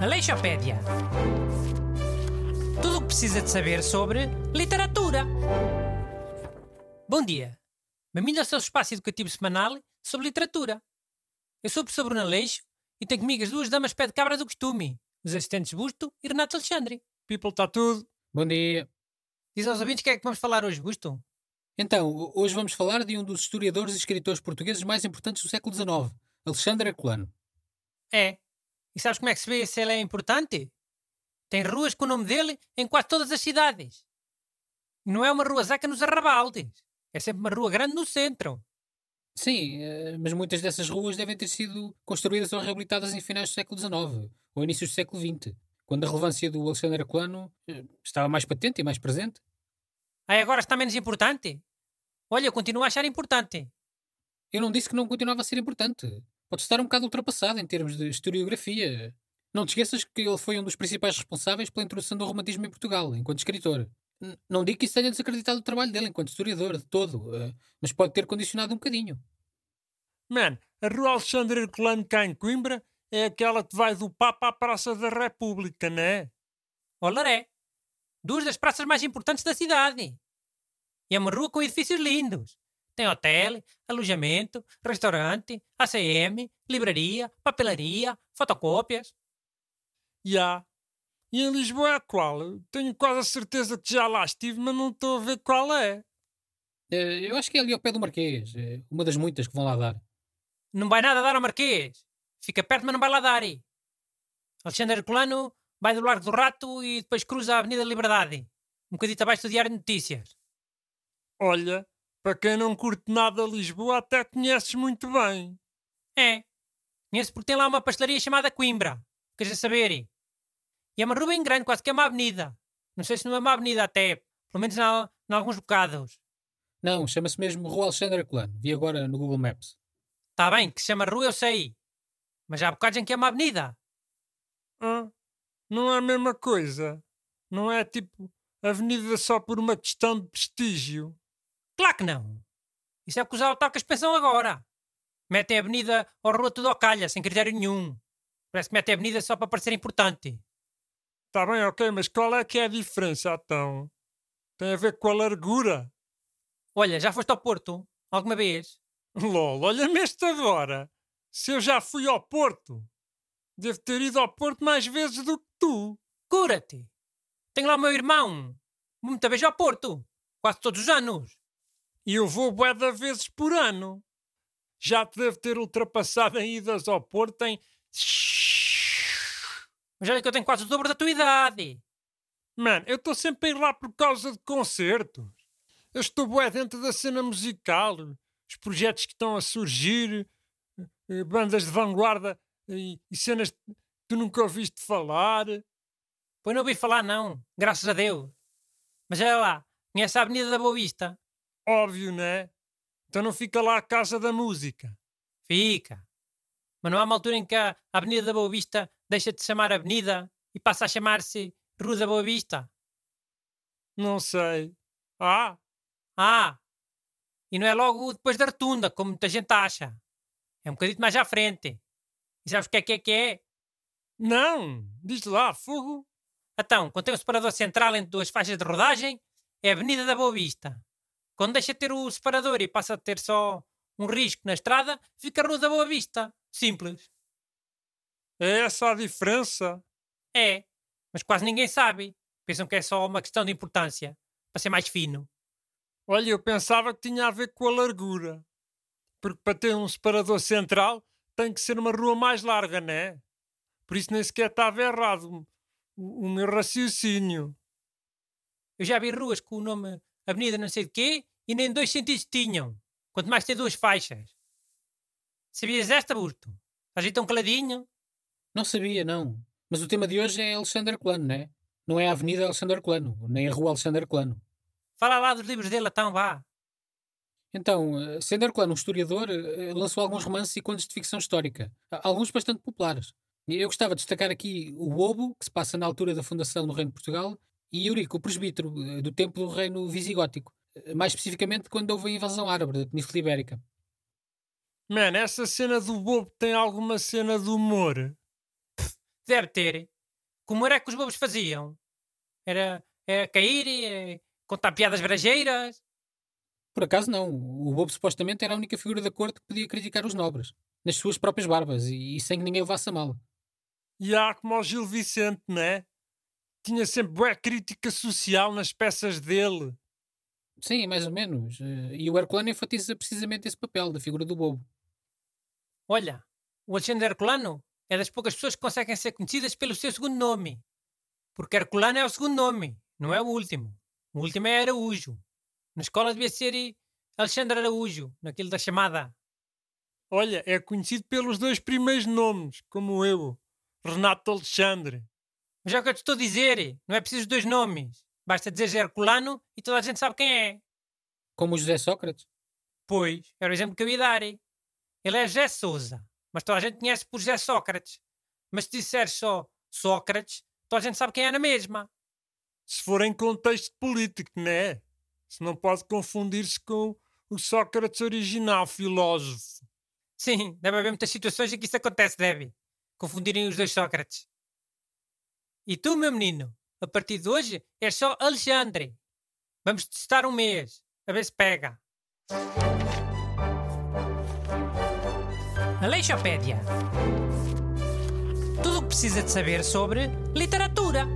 Aleixopédia. Tudo o que precisa de saber sobre literatura. Bom dia. Bem-vindo ao seu espaço educativo semanal sobre literatura. Eu sou o professor Bruno Aleixo e tenho comigo as duas damas pé de cabra do costume, os assistentes Busto e Renato Alexandre. People está tudo. Bom dia. Diz aos ouvintes que é que vamos falar hoje, Busto? Então, hoje vamos falar de um dos historiadores e escritores portugueses mais importantes do século XIX, Alexandre Herculano. É. E sabes como é que se vê se ele é importante? Tem ruas com o nome dele em quase todas as cidades. Não é uma rua zaca nos arrabaldes. É sempre uma rua grande no centro. Sim, eh, mas muitas dessas ruas devem ter sido construídas ou reabilitadas em finais do século XIX ou inícios do século XX, quando a relevância do Alexandre Herculano eh, estava mais patente e mais presente. Aí agora está menos importante? Olha, eu continuo a achar importante. Eu não disse que não continuava a ser importante. Pode estar um bocado ultrapassado em termos de historiografia. Não te esqueças que ele foi um dos principais responsáveis pela introdução do romantismo em Portugal, enquanto escritor. N não digo que isso tenha desacreditado o trabalho dele enquanto historiador, de todo, uh, mas pode ter condicionado um bocadinho. Man, a Rua Alexandre Herculano cá em Coimbra é aquela que vai do Papa à Praça da República, não é? Olaré. Duas das praças mais importantes da cidade. E é uma rua com edifícios lindos. Tem hotel, alojamento, restaurante, ACM, livraria, papelaria, fotocópias. Já. Yeah. E em Lisboa é qual? Tenho quase a certeza que já lá estive, mas não estou a ver qual é. Uh, eu acho que é ali ao pé do Marquês. Uh, uma das muitas que vão lá dar. Não vai nada dar ao Marquês. Fica perto, mas não vai lá dar. Alexandre Herculano vai do Largo do Rato e depois cruza a Avenida Liberdade. Um bocadinho abaixo do Diário de Notícias. Olha, para quem não curte nada Lisboa, até conheces muito bem. É. Conheço porque tem lá uma pastelaria chamada Coimbra. Queres saber? E é uma rua bem grande, quase que é uma avenida. Não sei se não é uma avenida até, pelo menos em alguns bocados. Não, chama-se mesmo Rua Alexandre Herculano. Vi agora no Google Maps. Está bem, que se chama rua eu sei. Mas há bocados em que é uma avenida. Ah, não é a mesma coisa. Não é tipo avenida só por uma questão de prestígio. Claro que não. Isso é o que os autarcas pensam agora. Metem a avenida ou a rua tudo ao calha, sem critério nenhum. Parece que metem a avenida só para parecer importante. Está bem, ok, mas qual é que é a diferença, então? Tem a ver com a largura? Olha, já foste ao Porto? Alguma vez? Lol, olha-me este agora. Se eu já fui ao Porto. Devo ter ido ao Porto mais vezes do que tu. Cura-te. Tenho lá o meu irmão. Muita vez ao Porto. Quase todos os anos. E eu vou bué de vezes por ano. Já te devo ter ultrapassado em idas ao Porto em... Mas olha que eu tenho quase o dobro da tua idade. Mano, eu estou sempre a ir lá por causa de concertos. Eu estou bué dentro da cena musical. Os projetos que estão a surgir, eh, bandas de vanguarda e, e cenas que tu nunca ouviste falar. Pois não ouvi falar não, graças a Deus. Mas olha lá, conhece a Avenida da Boa Vista? Óbvio, né? Então não fica lá a Casa da Música. Fica. Mas não há uma altura em que a Avenida da Boa Vista deixa de chamar Avenida e passa a chamar-se Rua da Boa Vista? Não sei. Ah! Ah! E não é logo depois da rotunda, como muita gente acha. É um bocadinho mais à frente. E sabes o que é que é que é? Não! Diz lá, fogo! Então, tem um separador central entre duas faixas de rodagem, é a Avenida da Boa Vista. Quando deixa de ter o separador e passa a ter só um risco na estrada, fica a Rua da Boa Vista. Simples. É essa a diferença? É, mas quase ninguém sabe. Pensam que é só uma questão de importância, para ser mais fino. Olha, eu pensava que tinha a ver com a largura. Porque para ter um separador central tem que ser uma rua mais larga, não é? Por isso nem sequer estava errado o, o meu raciocínio. Eu já vi ruas com o nome Avenida não sei de quê, e nem dois sentidos tinham. Quanto mais ter duas faixas. Sabias esta, Burto? Estás aí tão caladinho? Não sabia, não. Mas o tema de hoje é Alexandre Herculano, não é? Não é a Avenida Alexandre Herculano, nem a Rua Alexandre Herculano. Fala lá dos livros dele, então vá. Então, eh, sendo Herculano um historiador, eh, lançou alguns romances e contos de ficção histórica, alguns bastante populares. Eu gostava de destacar aqui o Obo, que se passa na altura da fundação do Reino de Portugal, e Eurico, o presbítero, eh, do tempo do reino visigótico, eh, mais especificamente quando houve a invasão árabe da Península Ibérica. Man, essa cena do bobo tem alguma cena de humor? Deve ter. Como era que os bobos faziam? Era, era cair, era contar piadas brajeiras? Por acaso não. O bobo supostamente era a única figura da corte que podia criticar os nobres, nas suas próprias barbas, e, e sem que ninguém o levasse a mal. E há como o Gil Vicente, né? Tinha sempre boa crítica social nas peças dele. Sim, mais ou menos. Eh, E o Herculano enfatiza precisamente esse papel da figura do bobo. Olha, o Alexandre Herculano é das poucas pessoas que conseguem ser conhecidas pelo seu segundo nome. Porque Herculano é o segundo nome, não é o último. O último é Araújo. Na escola devia ser Alexandre Araújo, naquilo da chamada. Olha, é conhecido pelos dois primeiros nomes, como eu. Renato Alexandre. Mas é o que eu te estou a dizer, não é preciso dois nomes. Basta dizer Herculano e toda a gente sabe quem é. Como o José Sócrates. Pois, era o exemplo que eu ia dar. Ele é José Souza, mas toda a gente conhece por José Sócrates. Mas se disseres só Sócrates, toda a gente sabe quem é na mesma. Se for em contexto político, né? Se não pode confundir-se com o Sócrates original, filósofo. Sim, deve haver muitas situações em que isso acontece, deve. Confundirem os dois Sócrates. E tu, meu menino, a partir de hoje és só Alexandre. Vamos testar um mês, a ver se pega. Aleixopédia. Tudo o que precisa de saber sobre literatura.